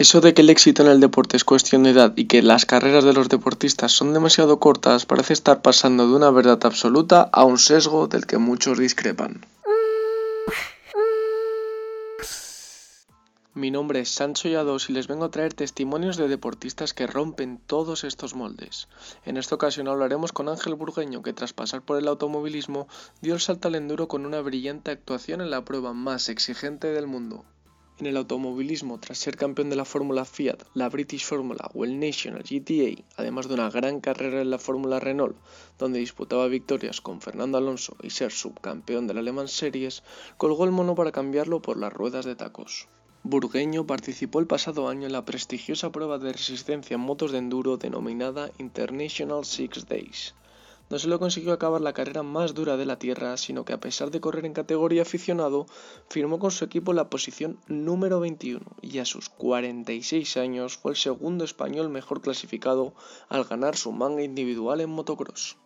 Eso de que el éxito en el deporte es cuestión de edad y que las carreras de los deportistas son demasiado cortas parece estar pasando de una verdad absoluta a un sesgo del que muchos discrepan. Mi nombre es Sancho Yados y les vengo a traer testimonios de deportistas que rompen todos estos moldes. En esta ocasión hablaremos con Ángel Burgueño, que tras pasar por el automovilismo dio el salto al enduro con una brillante actuación en la prueba más exigente del mundo. En el automovilismo, tras ser campeón de la Fórmula Fiat, la British Formula o el National GTA, además de una gran carrera en la Fórmula Renault, donde disputaba victorias con Fernando Alonso y ser subcampeón de la Le Mans Series, colgó el mono para cambiarlo por las ruedas de tacos. Burgueño participó el pasado año en la prestigiosa prueba de resistencia en motos de enduro denominada International Six Days. No solo consiguió acabar la carrera más dura de la Tierra, sino que a pesar de correr en categoría aficionado, firmó con su equipo la posición número 21 y a sus 46 años fue el segundo español mejor clasificado al ganar su manga individual en motocross.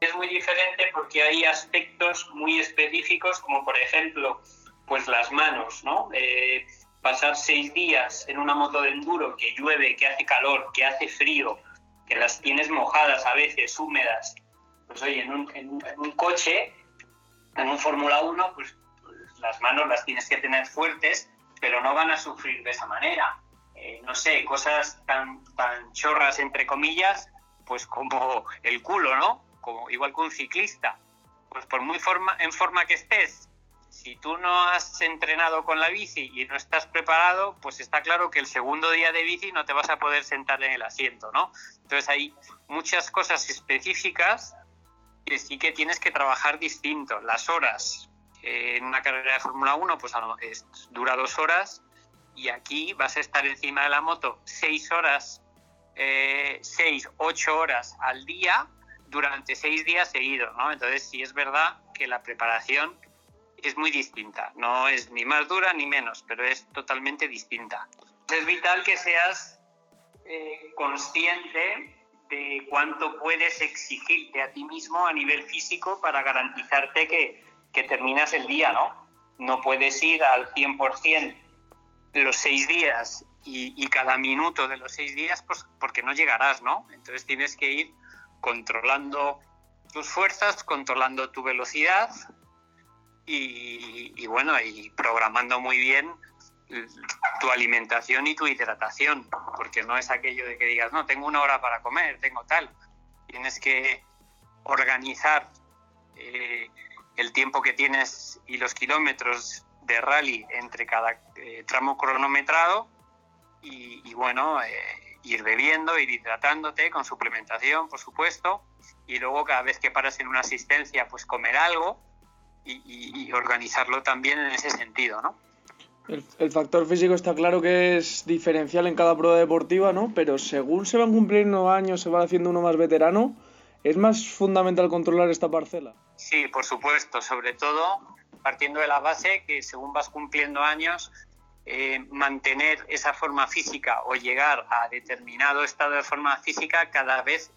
Es muy diferente porque hay aspectos muy específicos como por ejemplo pues las manos, ¿no? Eh, pasar seis días en una moto de enduro que llueve, que hace calor, que hace frío, que las tienes mojadas a veces, húmedas. Pues oye, en un, coche, en un Fórmula 1, pues, pues, las manos las tienes que tener fuertes, pero no van a sufrir de esa manera. Eh, no sé, cosas tan, tan chorras, entre comillas, pues como el culo, ¿no? Como, igual que un ciclista. Pues por muy forma, en forma que estés, si tú no has entrenado con la bici y no estás preparado, pues está claro que el segundo día de bici no te vas a poder sentar en el asiento, ¿no? Entonces hay muchas cosas específicas que sí que tienes que trabajar distinto. Las horas eh, en una carrera de Fórmula 1 pues dura dos horas y aquí vas a estar encima de la moto seis horas, eh, seis, ocho horas al día durante seis días seguidos, ¿no? Entonces sí es verdad que la preparación es muy distinta. No es ni más dura ni menos, pero es totalmente distinta. Es vital que seas eh, consciente de cuánto puedes exigirte a ti mismo a nivel físico para garantizarte que, que terminas el día, ¿no? No puedes ir al 100% los seis días y, y, cada minuto de los seis días, pues porque no llegarás, ¿no? Entonces tienes que ir controlando tus fuerzas, controlando tu velocidad, y, bueno, y programando muy bien tu alimentación y tu hidratación, porque no es aquello de que digas, no, tengo una hora para comer, tengo tal. Tienes que organizar eh, el tiempo que tienes y los kilómetros de rally entre cada eh, tramo cronometrado y, bueno, eh, ir bebiendo, ir hidratándote con suplementación, por supuesto, y luego cada vez que paras en una asistencia, pues comer algo y, organizarlo también en ese sentido, ¿no? El, factor físico está claro que es diferencial en cada prueba deportiva, ¿no? Pero según se van cumpliendo años, se va haciendo uno más veterano, ¿es más fundamental controlar esta parcela? Sí, por supuesto, sobre todo partiendo de la base que según vas cumpliendo años, eh, mantener esa forma física o llegar a determinado estado de forma física cada vez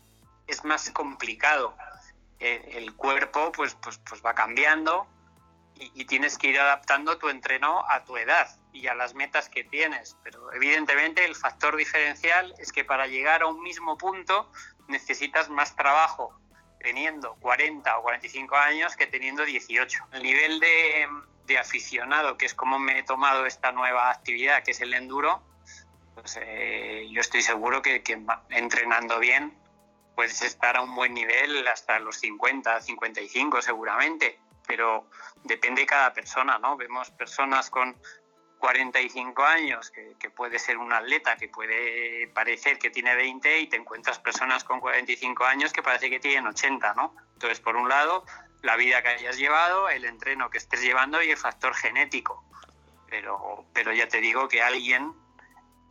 es más complicado el cuerpo pues, pues, pues va cambiando y, tienes que ir adaptando tu entreno a tu edad y a las metas que tienes. Pero evidentemente el factor diferencial es que para llegar a un mismo punto necesitas más trabajo teniendo 40 o 45 años que teniendo 18. El nivel de, aficionado, que es como me he tomado esta nueva actividad, que es el enduro, pues eh, yo estoy seguro que entrenando bien puedes estar a un buen nivel hasta los 50, 55 seguramente, pero depende de cada persona, ¿no? Vemos personas con 45 años, que, puede ser un atleta, que puede parecer que tiene 20 y te encuentras personas con 45 años que parece que tienen 80, ¿no? Entonces, por un lado, la vida que hayas llevado, el entreno que estés llevando y el factor genético. Pero, pero ya te digo que alguien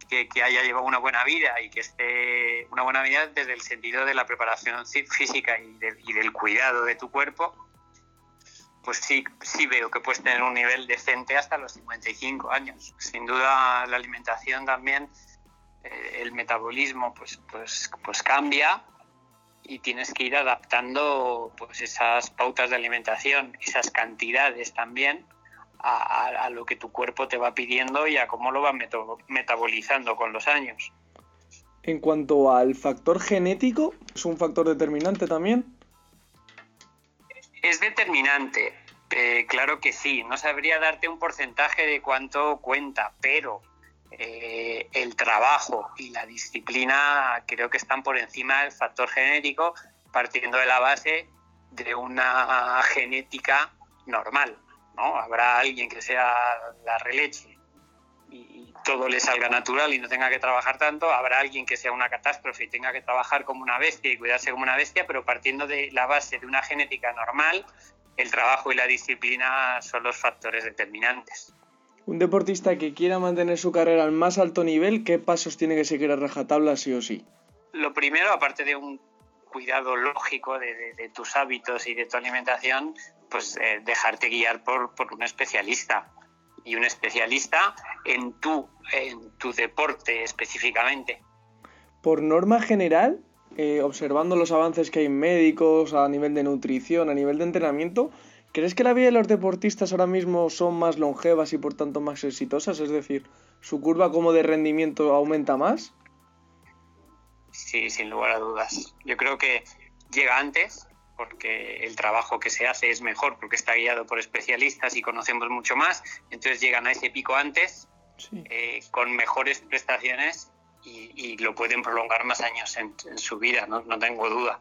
que, haya llevado una buena vida y que esté una buena vida desde el sentido de la preparación física y, del cuidado de tu cuerpo, pues sí, sí veo que puedes tener un nivel decente hasta los 55 años. Sin duda la alimentación también, eh, el metabolismo pues, pues, pues cambia y tienes que ir adaptando pues esas pautas de alimentación, esas cantidades también a, lo que tu cuerpo te va pidiendo y a cómo lo va metabolizando con los años. En cuanto al factor genético, ¿es un factor determinante también? Es determinante, eh, claro que sí. No sabría darte un porcentaje de cuánto cuenta, pero eh, el trabajo y la disciplina creo que están por encima del factor genético, partiendo de la base de una genética normal. ¿No? Habrá alguien que sea la releche y todo le salga natural y no tenga que trabajar tanto, habrá alguien que sea una catástrofe y tenga que trabajar como una bestia y cuidarse como una bestia, pero partiendo de la base de una genética normal, el trabajo y la disciplina son los factores determinantes. Un deportista que quiera mantener su carrera al más alto nivel, ¿qué pasos tiene que seguir a rajatabla sí o sí? Lo primero, aparte de un cuidado lógico de, tus hábitos y de tu alimentación, pues eh, dejarte guiar por, un especialista y un especialista en tu, en tu deporte específicamente. Por norma general, eh, observando los avances que hay en médicos, a nivel de nutrición, a nivel de entrenamiento, ¿crees que la vida de los deportistas ahora mismo son más longevas y por tanto más exitosas? Es decir, ¿su curva como de rendimiento aumenta más? Sí, sin lugar a dudas. Yo creo que llega antes, porque el trabajo que se hace es mejor, porque está guiado por especialistas y conocemos mucho más, entonces llegan a ese pico antes, eh, con mejores prestaciones y, lo pueden prolongar más años en, su vida, no tengo duda.